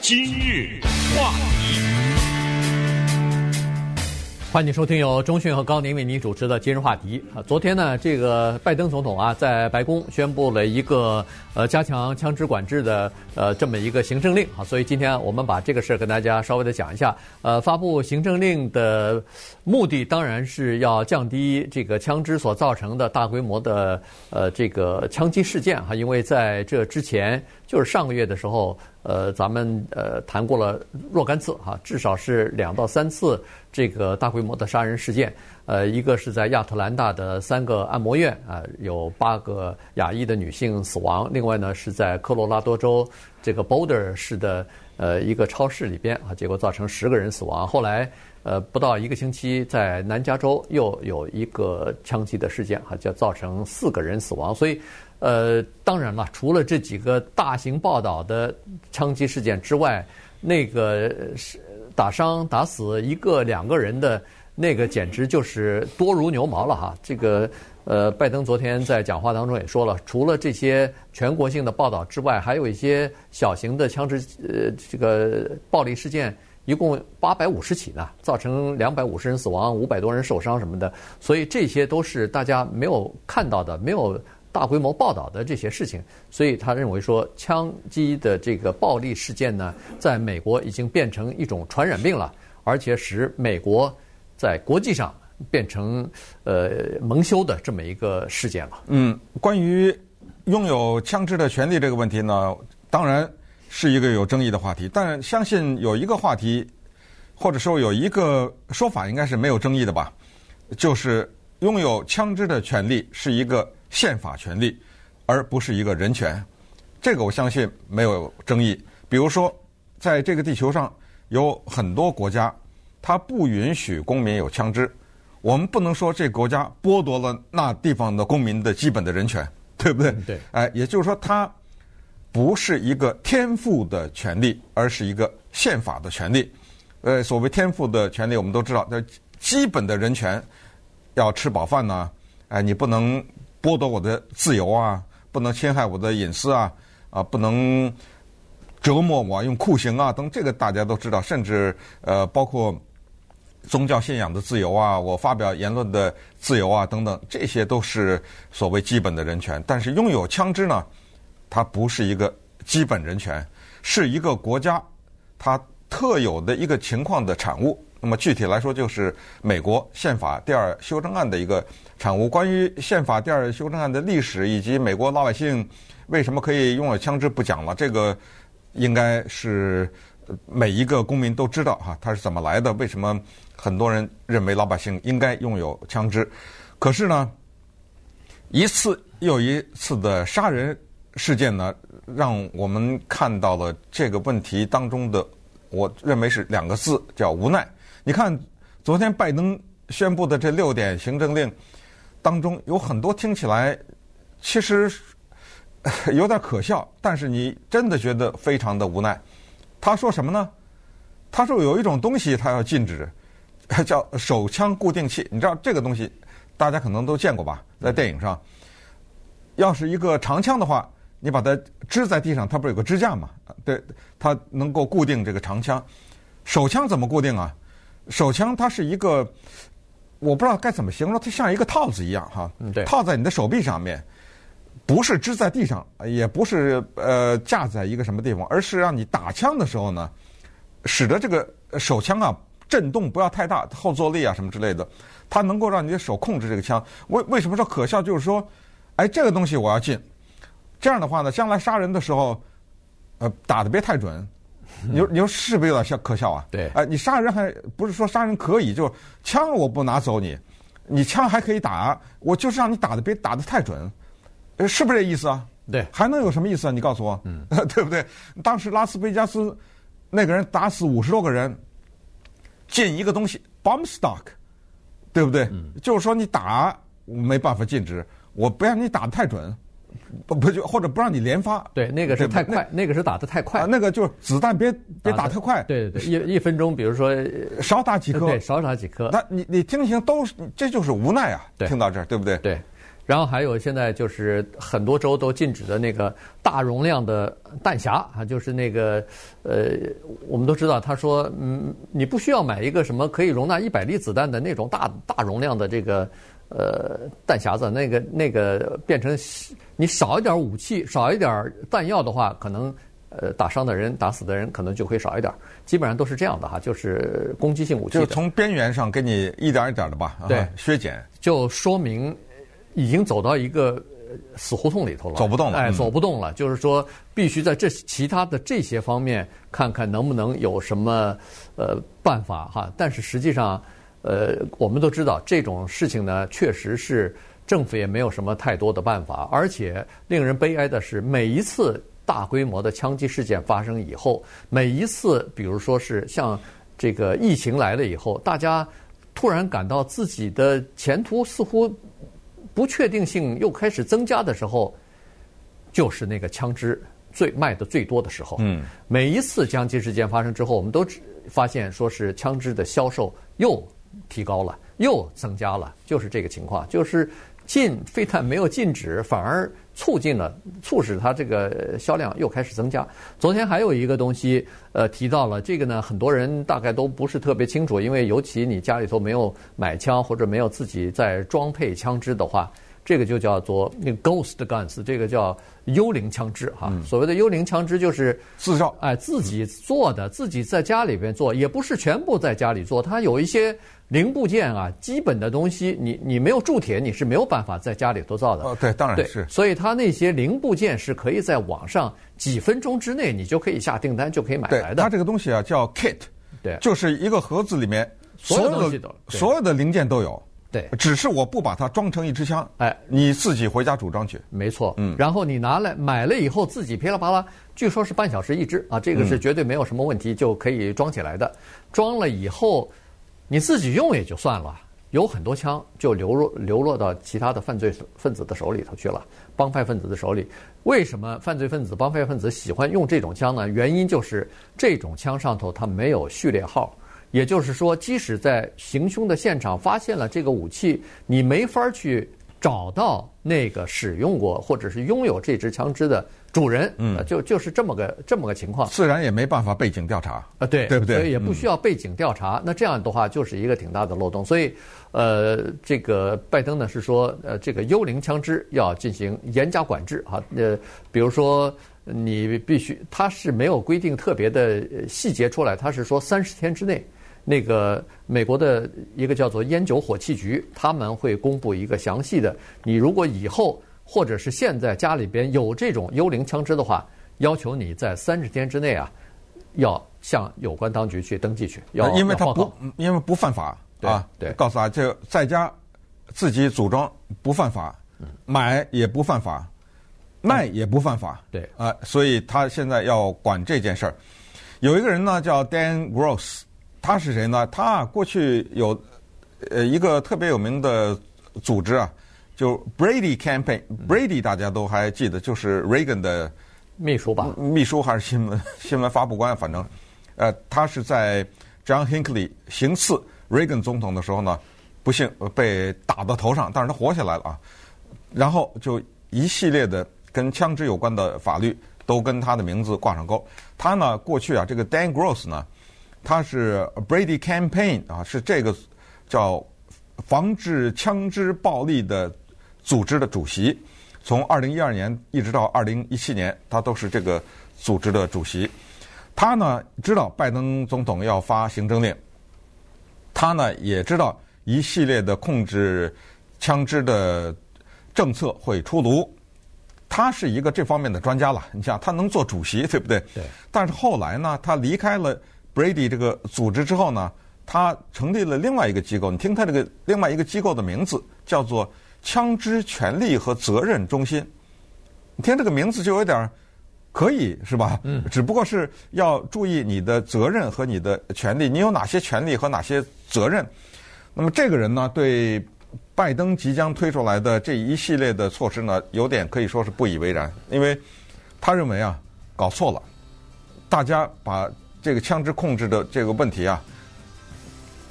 今日话题，欢迎收听由中讯和高宁为您主持的今日话题。啊，昨天呢，这个拜登总统啊，在白宫宣布了一个呃加强枪支管制的呃这么一个行政令啊，所以今天我们把这个事儿跟大家稍微的讲一下。呃，发布行政令的目的当然是要降低这个枪支所造成的大规模的呃这个枪击事件哈，因为在这之前就是上个月的时候。呃，咱们呃谈过了若干次哈，至少是两到三次这个大规模的杀人事件。呃，一个是在亚特兰大的三个按摩院啊，有八个亚裔的女性死亡；另外呢，是在科罗拉多州这个 Boulder 市的呃一个超市里边啊，结果造成十个人死亡。后来呃不到一个星期，在南加州又有一个枪击的事件哈，就造成四个人死亡。所以。呃，当然了，除了这几个大型报道的枪击事件之外，那个是打伤打死一个两个人的那个，简直就是多如牛毛了哈。这个呃，拜登昨天在讲话当中也说了，除了这些全国性的报道之外，还有一些小型的枪支呃这个暴力事件，一共八百五十起呢，造成两百五十人死亡，五百多人受伤什么的。所以这些都是大家没有看到的，没有。大规模报道的这些事情，所以他认为说，枪击的这个暴力事件呢，在美国已经变成一种传染病了，而且使美国在国际上变成呃蒙羞的这么一个事件了。嗯，关于拥有枪支的权利这个问题呢，当然是一个有争议的话题，但相信有一个话题，或者说有一个说法，应该是没有争议的吧，就是拥有枪支的权利是一个。宪法权利，而不是一个人权，这个我相信没有争议。比如说，在这个地球上有很多国家，它不允许公民有枪支，我们不能说这国家剥夺了那地方的公民的基本的人权，对不对？对。哎，也就是说，它不是一个天赋的权利，而是一个宪法的权利。呃，所谓天赋的权利，我们都知道，那基本的人权要吃饱饭呢，哎，你不能。剥夺我的自由啊，不能侵害我的隐私啊，啊，不能折磨我，用酷刑啊等，这个大家都知道。甚至呃，包括宗教信仰的自由啊，我发表言论的自由啊等等，这些都是所谓基本的人权。但是拥有枪支呢，它不是一个基本人权，是一个国家它特有的一个情况的产物。那么具体来说，就是美国宪法第二修正案的一个产物。关于宪法第二修正案的历史以及美国老百姓为什么可以拥有枪支，不讲了。这个应该是每一个公民都知道哈，它是怎么来的？为什么很多人认为老百姓应该拥有枪支？可是呢，一次又一次的杀人事件呢，让我们看到了这个问题当中的，我认为是两个字，叫无奈。你看，昨天拜登宣布的这六点行政令当中，有很多听起来其实有点可笑，但是你真的觉得非常的无奈。他说什么呢？他说有一种东西他要禁止，叫手枪固定器。你知道这个东西，大家可能都见过吧？在电影上，要是一个长枪的话，你把它支在地上，它不是有个支架吗？对，它能够固定这个长枪。手枪怎么固定啊？手枪它是一个，我不知道该怎么形容，它像一个套子一样哈，套在你的手臂上面，不是支在地上，也不是呃架在一个什么地方，而是让你打枪的时候呢，使得这个手枪啊震动不要太大，后坐力啊什么之类的，它能够让你的手控制这个枪。为为什么说可笑？就是说，哎，这个东西我要进，这样的话呢，将来杀人的时候，呃，打的别太准。你说你说是不是有点像可笑啊？对，哎，你杀人还不是说杀人可以，就是枪我不拿走你，你枪还可以打，我就是让你打的别打的太准，呃，是不是这意思啊？对，还能有什么意思啊？你告诉我，嗯，对不对？当时拉斯维加斯那个人打死五十多个人，禁一个东西，bomb stock，对不对？嗯，就是说你打没办法禁止，我不让你打的太准。不不就或者不让你连发？对，那个是太快，那，那个是打的太快。啊，那个就是子弹别别打太快。对对对，一一分钟，比如说少打几颗，对，少打几颗。那你你听听，都是这就是无奈啊。对，听到这儿，对不对？对。然后还有现在就是很多州都禁止的那个大容量的弹匣啊，就是那个呃，我们都知道，他说嗯，你不需要买一个什么可以容纳一百粒子弹的那种大大容量的这个呃弹匣子，那个那个变成你少一点武器，少一点弹药的话，可能呃打伤的人、打死的人可能就会少一点。基本上都是这样的哈，就是攻击性武器，就从边缘上给你一点一点的吧，对，削减，就说明。已经走到一个死胡同里头了，走不动了，哎，走不动了。就是说，必须在这其他的这些方面看看能不能有什么呃办法哈。但是实际上，呃，我们都知道这种事情呢，确实是政府也没有什么太多的办法。而且令人悲哀的是，每一次大规模的枪击事件发生以后，每一次，比如说是像这个疫情来了以后，大家突然感到自己的前途似乎。不确定性又开始增加的时候，就是那个枪支最卖的最多的时候。嗯，每一次枪击事件发生之后，我们都发现说是枪支的销售又提高了，又增加了，就是这个情况，就是禁非但没有禁止，反而促进了，促使它这个销量又开始增加。昨天还有一个东西，呃，提到了这个呢，很多人大概都不是特别清楚，因为尤其你家里头没有买枪或者没有自己在装配枪支的话，这个就叫做那个 ghost guns，这个叫幽灵枪支哈。所谓的幽灵枪支就是自造，哎，自己做的，自己在家里边做，也不是全部在家里做，它有一些。零部件啊，基本的东西，你你没有铸铁，你是没有办法在家里头造的。哦，对，当然是。所以它那些零部件是可以在网上几分钟之内，你就可以下订单，就可以买来的。它这个东西啊叫 kit，对，就是一个盒子里面所有的东西都所有的零件都有。对，只是我不把它装成一支枪。哎，你自己回家组装去。没错，嗯。然后你拿来买了以后，自己噼里啪啦，据说是半小时一支啊，这个是绝对没有什么问题，就可以装起来的。装了以后。你自己用也就算了，有很多枪就流落流落到其他的犯罪分子的手里头去了，帮派分子的手里。为什么犯罪分子、帮派分子喜欢用这种枪呢？原因就是这种枪上头它没有序列号，也就是说，即使在行凶的现场发现了这个武器，你没法去找到那个使用过或者是拥有这支枪支的。主人，嗯，就就是这么个这么个情况，自然也没办法背景调查啊，对，对不对？所以也不需要背景调查。嗯、那这样的话，就是一个挺大的漏洞。所以，呃，这个拜登呢是说，呃，这个幽灵枪支要进行严加管制啊。呃，比如说你必须，他是没有规定特别的细节出来，他是说三十天之内，那个美国的一个叫做烟酒火器局，他们会公布一个详细的。你如果以后。或者是现在家里边有这种幽灵枪支的话，要求你在三十天之内啊，要向有关当局去登记去。要因为他不，因为不犯法啊。对，告诉他这在家自己组装不犯法，买也不犯法，卖也不犯法。对啊，所以他现在要管这件事儿。有一个人呢叫 Dan Gross，他是谁呢？他过去有呃一个特别有名的组织啊。就 Brady Campaign，Brady 大家都还记得，就是 Reagan 的秘书吧？秘书还是新闻新闻发布官，反正，呃，他是在 John Hinckley 行刺 Reagan 总统的时候呢，不幸被打到头上，但是他活下来了啊。然后就一系列的跟枪支有关的法律都跟他的名字挂上钩。他呢，过去啊，这个 Dan Gross 呢，他是 Brady Campaign 啊，是这个叫防治枪支暴力的。组织的主席，从二零一二年一直到二零一七年，他都是这个组织的主席。他呢知道拜登总统要发行政令，他呢也知道一系列的控制枪支的政策会出炉。他是一个这方面的专家了。你想，他能做主席，对不对？对。但是后来呢，他离开了 Brady 这个组织之后呢，他成立了另外一个机构。你听他这个另外一个机构的名字叫做。枪支权利和责任中心，你听这个名字就有点可以是吧？嗯，只不过是要注意你的责任和你的权利，你有哪些权利和哪些责任？那么这个人呢，对拜登即将推出来的这一系列的措施呢，有点可以说是不以为然，因为他认为啊，搞错了，大家把这个枪支控制的这个问题啊，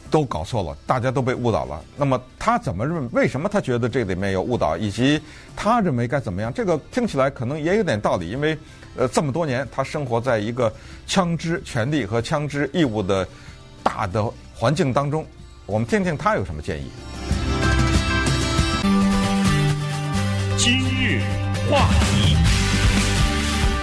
都搞错了，大家都被误导了。那么他怎么认？为什么他觉得这里面有误导？以及他认为该怎么样？这个听起来可能也有点道理，因为呃这么多年他生活在一个枪支权利和枪支义务的大的环境当中。我们听听他有什么建议。今日话题。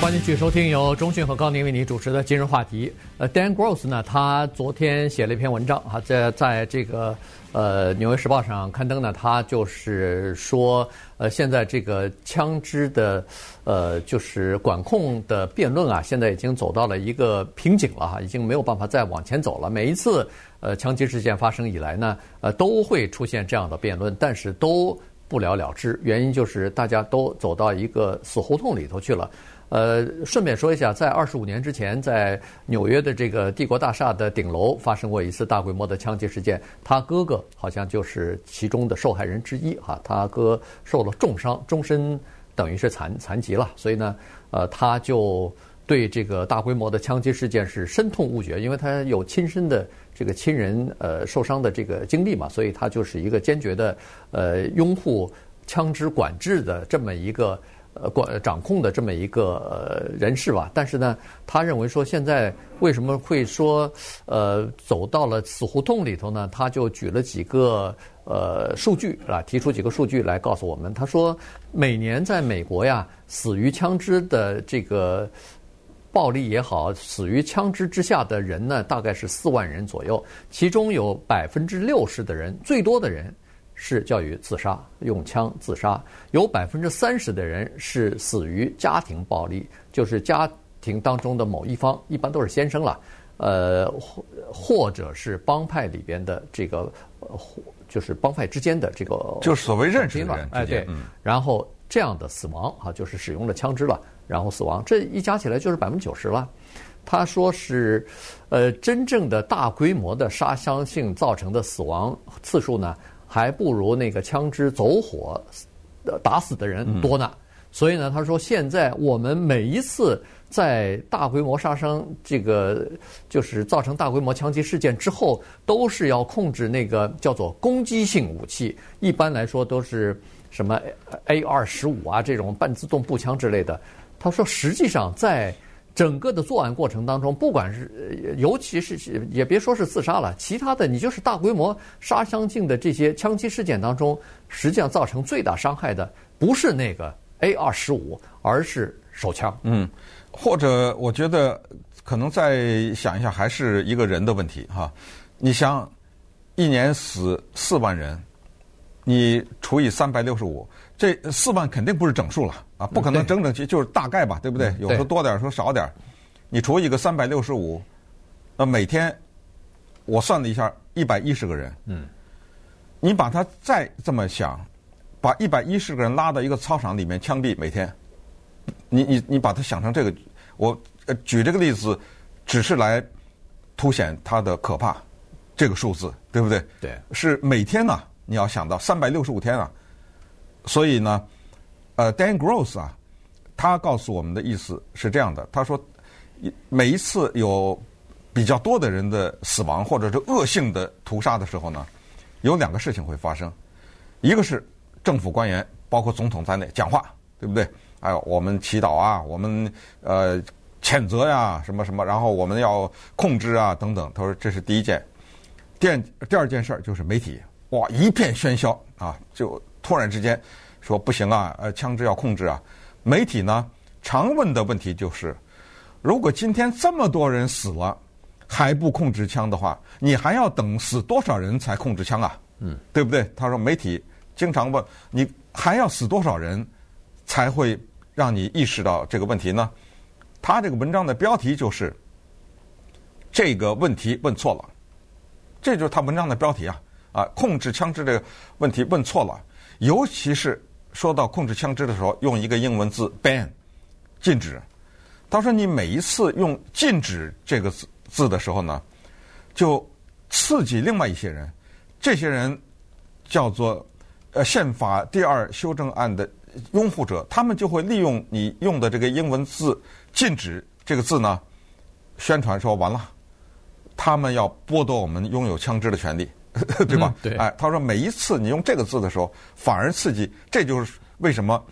欢迎继续收听由中讯和高宁为你主持的今日话题。呃，Dan Gross 呢，他昨天写了一篇文章啊，在在这个呃《纽约时报》上刊登呢，他就是说，呃，现在这个枪支的呃就是管控的辩论啊，现在已经走到了一个瓶颈了哈，已经没有办法再往前走了。每一次呃枪击事件发生以来呢，呃都会出现这样的辩论，但是都不了了之，原因就是大家都走到一个死胡同里头去了。呃，顺便说一下，在二十五年之前，在纽约的这个帝国大厦的顶楼发生过一次大规模的枪击事件，他哥哥好像就是其中的受害人之一哈，他哥受了重伤，终身等于是残残疾了，所以呢，呃，他就对这个大规模的枪击事件是深痛勿绝，因为他有亲身的这个亲人呃受伤的这个经历嘛，所以他就是一个坚决的呃拥护枪支管制的这么一个。呃，管掌控的这么一个呃人士吧，但是呢，他认为说现在为什么会说呃走到了死胡同里头呢？他就举了几个呃数据啊，提出几个数据来告诉我们。他说，每年在美国呀，死于枪支的这个暴力也好，死于枪支之下的人呢，大概是四万人左右，其中有百分之六十的人，最多的人。是教育自杀，用枪自杀，有百分之三十的人是死于家庭暴力，就是家庭当中的某一方，一般都是先生了，呃，或或者是帮派里边的这个，就是帮派之间的这个，就是所谓认识的人，哎对，然后这样的死亡啊，就是使用了枪支了，然后死亡，这一加起来就是百分之九十了。他说是，呃，真正的大规模的杀伤性造成的死亡次数呢，还不如那个枪支走火打死的人多呢，所以呢，他说现在我们每一次在大规模杀伤这个就是造成大规模枪击事件之后，都是要控制那个叫做攻击性武器，一般来说都是什么 A 二十五啊这种半自动步枪之类的。他说实际上在。整个的作案过程当中，不管是，尤其是也别说是自杀了，其他的你就是大规模杀伤性的这些枪击事件当中，实际上造成最大伤害的不是那个 A 二十五，而是手枪。嗯，或者我觉得可能再想一下，还是一个人的问题哈。你想，一年死四万人，你除以三百六十五。这四万肯定不是整数了啊，不可能整整齐，就是大概吧，对不对？有时候多点，有时候少点。你除一个三百六十五，那每天我算了一下，一百一十个人。嗯，你把它再这么想，把一百一十个人拉到一个操场里面枪毙，每天，你你你把它想成这个，我举这个例子，只是来凸显它的可怕，这个数字对不对？对，是每天呐，你要想到三百六十五天啊。所以呢，呃，Dan Gross 啊，他告诉我们的意思是这样的：他说，每一次有比较多的人的死亡或者是恶性的屠杀的时候呢，有两个事情会发生，一个是政府官员，包括总统在内讲话，对不对？哎我们祈祷啊，我们呃谴责呀，什么什么，然后我们要控制啊，等等。他说这是第一件。第二第二件事儿就是媒体，哇，一片喧嚣啊，就。突然之间说不行啊，呃，枪支要控制啊。媒体呢常问的问题就是：如果今天这么多人死了还不控制枪的话，你还要等死多少人才控制枪啊？嗯，对不对？他说媒体经常问你还要死多少人才会让你意识到这个问题呢？他这个文章的标题就是这个问题问错了，这就是他文章的标题啊啊！控制枪支这个问题问错了。尤其是说到控制枪支的时候，用一个英文字 “ban”，禁止。他说：“你每一次用‘禁止’这个字字的时候呢，就刺激另外一些人。这些人叫做呃宪法第二修正案的拥护者，他们就会利用你用的这个英文字‘禁止’这个字呢，宣传说完了，他们要剥夺我们拥有枪支的权利，对吧？嗯对哎，他说每一次你用这个字的时候，反而刺激，这就是为什么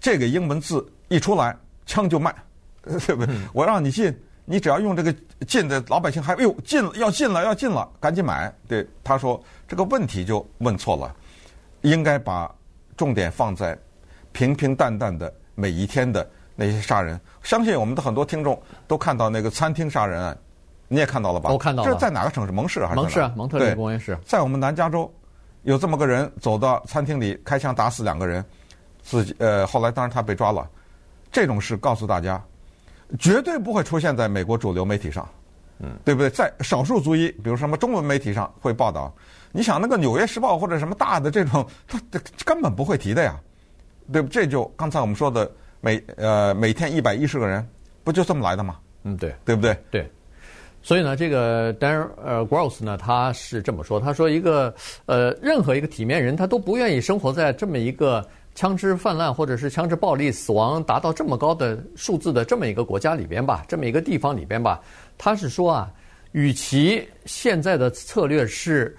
这个英文字一出来，枪就卖，对不对？嗯我让你进，你只要用这个进的，老百姓还哎呦进了要进了要进了，赶紧买。对，他说这个问题就问错了，应该把重点放在平平淡淡的每一天的那些杀人。相信我们的很多听众都看到那个餐厅杀人案，你也看到了吧？我看到了这是在哪个城市？蒙氏还是蒙氏啊，蒙特利尔公园市。在我们南加州，有这么个人走到餐厅里开枪打死两个人，自己呃后来当然他被抓了。这种事告诉大家，绝对不会出现在美国主流媒体上，嗯，对不对？在少数族裔，比如什么中文媒体上会报道。你想那个《纽约时报》或者什么大的这种，他根本不会提的呀，对不？这就刚才我们说的每呃每天一百一十个人，不就这么来的吗？嗯，对。对不对？对，所以呢，这个 Dan 呃 Gross 呢，他是这么说，他说一个呃任何一个体面人，他都不愿意生活在这么一个枪支泛滥或者是枪支暴力死亡达到这么高的数字的这么一个国家里边吧，这么一个地方里边吧。他是说啊，与其现在的策略是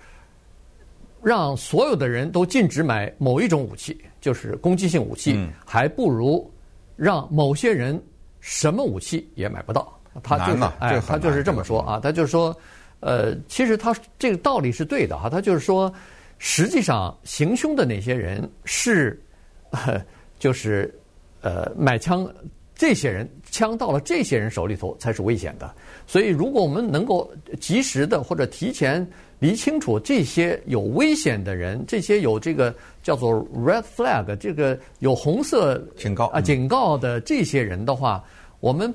让所有的人都禁止买某一种武器，就是攻击性武器，嗯还不如让某些人什么武器也买不到。他就是这哎，他就是这么说啊，他就是说，呃，其实他这个道理是对的哈，他就是说，实际上行凶的那些人是，呃、就是呃买枪这些人枪到了这些人手里头才是危险的，所以如果我们能够及时的或者提前理清楚这些有危险的人，这些有这个叫做 red flag 这个有红色警告啊警告的这些人的话，我们。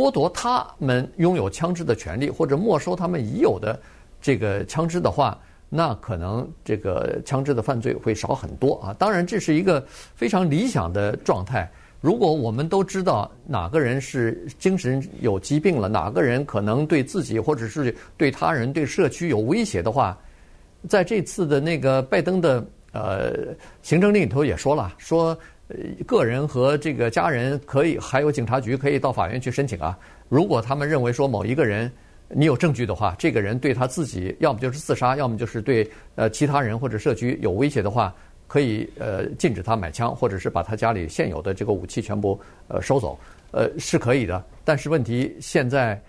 剥夺他们拥有枪支的权利，或者没收他们已有的这个枪支的话，那可能这个枪支的犯罪会少很多啊。当然，这是一个非常理想的状态。如果我们都知道哪个人是精神有疾病了，哪个人可能对自己或者是对他人、对社区有威胁的话，在这次的那个拜登的呃行政令里头也说了，说。个人和这个家人可以，还有警察局可以到法院去申请啊。如果他们认为说某一个人你有证据的话，这个人对他自己要么就是自杀，要么就是对呃其他人或者社区有威胁的话，可以呃禁止他买枪，或者是把他家里现有的这个武器全部呃收走，呃是可以的。但是问题现在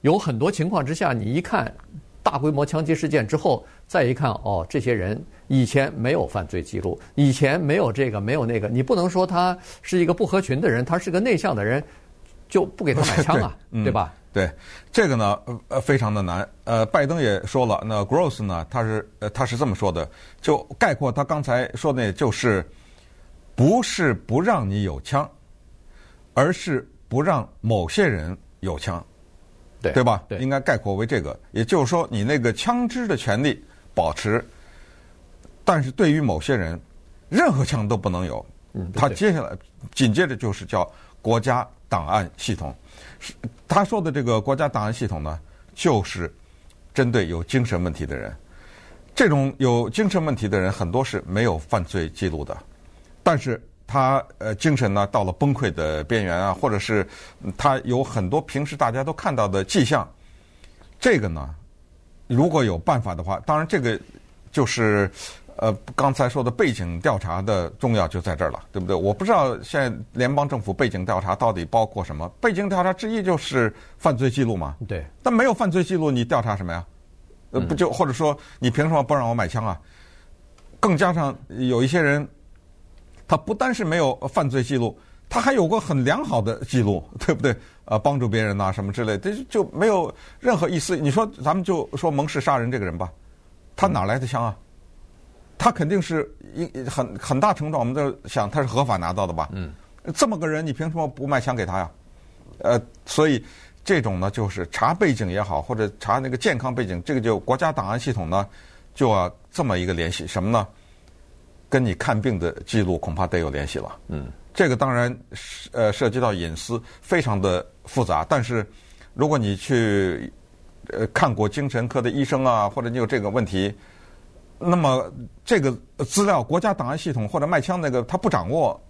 有很多情况之下，你一看大规模枪击事件之后，再一看哦，这些人。以前没有犯罪记录，以前没有这个，没有那个，你不能说他是一个不合群的人，他是个内向的人，就不给他买枪啊，对，对吧？对，这个呢，呃，非常的难。呃，拜登也说了，那 Gross 呢，他是呃，他是这么说的，就概括他刚才说的，就是不是不让你有枪，而是不让某些人有枪，对，对吧？对，应该概括为这个，也就是说，你那个枪支的权利保持。但是对于某些人，任何枪都不能有。嗯，他接下来紧接着就是叫国家档案系统。是他说的这个国家档案系统呢，就是针对有精神问题的人。这种有精神问题的人很多是没有犯罪记录的，但是他呃精神呢到了崩溃的边缘啊，或者是他有很多平时大家都看到的迹象。这个呢，如果有办法的话，当然这个就是。呃，刚才说的背景调查的重要就在这儿了，对不对？我不知道现在联邦政府背景调查到底包括什么？背景调查之一就是犯罪记录嘛。对。但没有犯罪记录，你调查什么呀？呃，不就或者说你凭什么不让我买枪啊？更加上有一些人，他不单是没有犯罪记录，他还有过很良好的记录，对不对？呃，帮助别人呐，什么之类的，这就没有任何意思。你说咱们就说蒙氏杀人这个人吧，他哪来的枪啊？他肯定是一很很大程度，我们都想他是合法拿到的吧？嗯，这么个人，你凭什么不卖枪给他呀？呃，所以这种呢，就是查背景也好，或者查那个健康背景，这个就国家档案系统呢，就要这么一个联系，什么呢？跟你看病的记录恐怕得有联系了。嗯，这个当然呃涉及到隐私，非常的复杂。但是如果你去呃看过精神科的医生啊，或者你有这个问题。那么这个资料，国家档案系统或者卖枪那个他不掌握，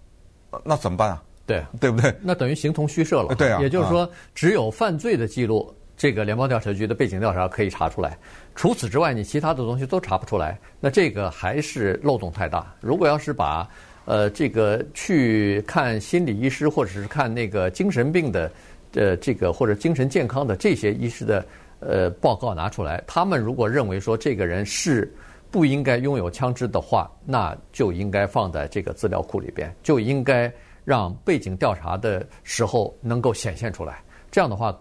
那怎么办啊？对，对不对？那等于形同虚设了。对啊。也就是说，只有犯罪的记录这个联邦调查局的背景调查可以查出来。除此之外，你其他的东西都查不出来，那这个还是漏洞太大。如果要是把呃这个去看心理医师或者是看那个精神病的呃这个或者精神健康的这些医师的呃报告拿出来，他们如果认为说这个人是不应该拥有枪支的话，那就应该放在这个资料库里边，就应该让背景调查的时候能够显现出来。这样的话，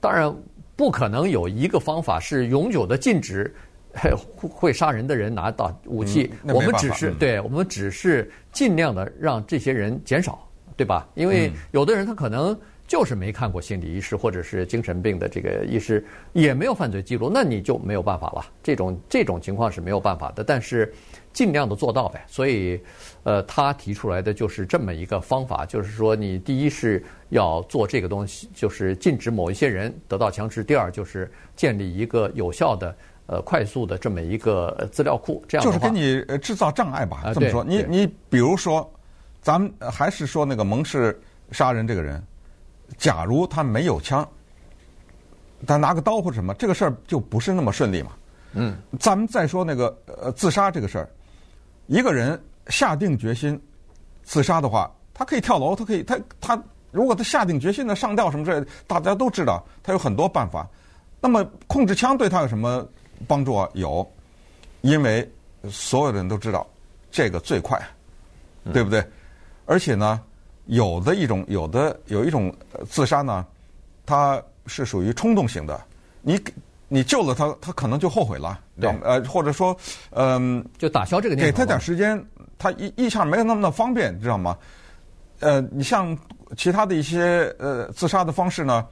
当然。不可能有一个方法是永久的禁止 会杀人的人拿到武器。嗯、我们只是对，我们只是尽量的让这些人减少，对吧？因为有的人他可能就是没看过心理医师或者是精神病的这个医师，也没有犯罪记录，那你就没有办法了。这种这种情况是没有办法的，但是尽量的做到呗。所以，呃，他提出来的就是这么一个方法，就是说你第一是。要做这个东西，就是禁止某一些人得到枪支。第二，就是建立一个有效的、呃，快速的这么一个资料库。这样就是给你制造障碍吧？这么说，你你比如说，咱们还是说那个蒙氏杀人这个人，假如他没有枪，他拿个刀或者什么，这个事儿就不是那么顺利嘛。嗯。咱们再说那个呃自杀这个事儿，一个人下定决心自杀的话，他可以跳楼，他可以他他。如果他下定决心的上吊什么之类的，大家都知道他有很多办法。那么控制枪对他有什么帮助啊？有，因为所有的人都知道这个最快，对不对？而且呢，有的一种有的有一种自杀呢，它是属于冲动型的。你你救了他，他可能就后悔了，对呃，或者说，嗯、呃，就打消这个念头。给他点时间，他一一下没有那么的方便，知道吗？呃，你像。其他的一些呃自杀的方式呢，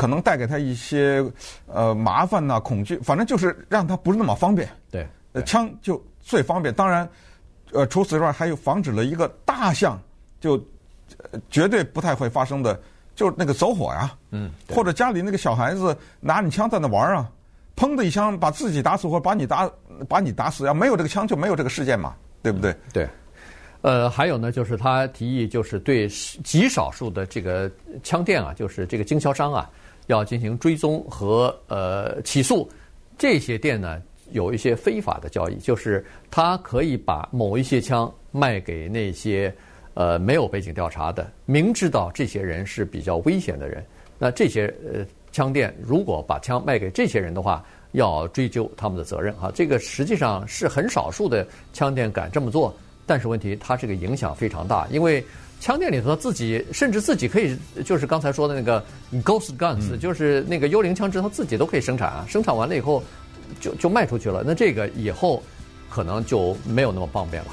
可能带给他一些呃麻烦呐、恐惧，反正就是让他不是那么方便。对，呃，枪就最方便。当然，呃，除此之外还有防止了一个大项就绝对不太会发生的，就是那个走火呀。嗯。或者家里那个小孩子拿你枪在那玩啊，砰的一枪把自己打死或者把你打把你打死，要没有这个枪就没有这个事件嘛，对不对？嗯、对。呃，还有呢，就是他提议，就是对极少数的这个枪店啊，就是这个经销商啊，要进行追踪和呃起诉。这些店呢，有一些非法的交易，就是他可以把某一些枪卖给那些呃没有背景调查的，明知道这些人是比较危险的人。那这些呃枪店如果把枪卖给这些人的话，要追究他们的责任啊。这个实际上是很少数的枪店敢这么做。但是问题，它这个影响非常大，因为枪店里头自己甚至自己可以，就是刚才说的那个 Ghost Guns，就是那个幽灵枪支，它自己都可以生产啊，生产完了以后就就卖出去了。那这个以后可能就没有那么方便了。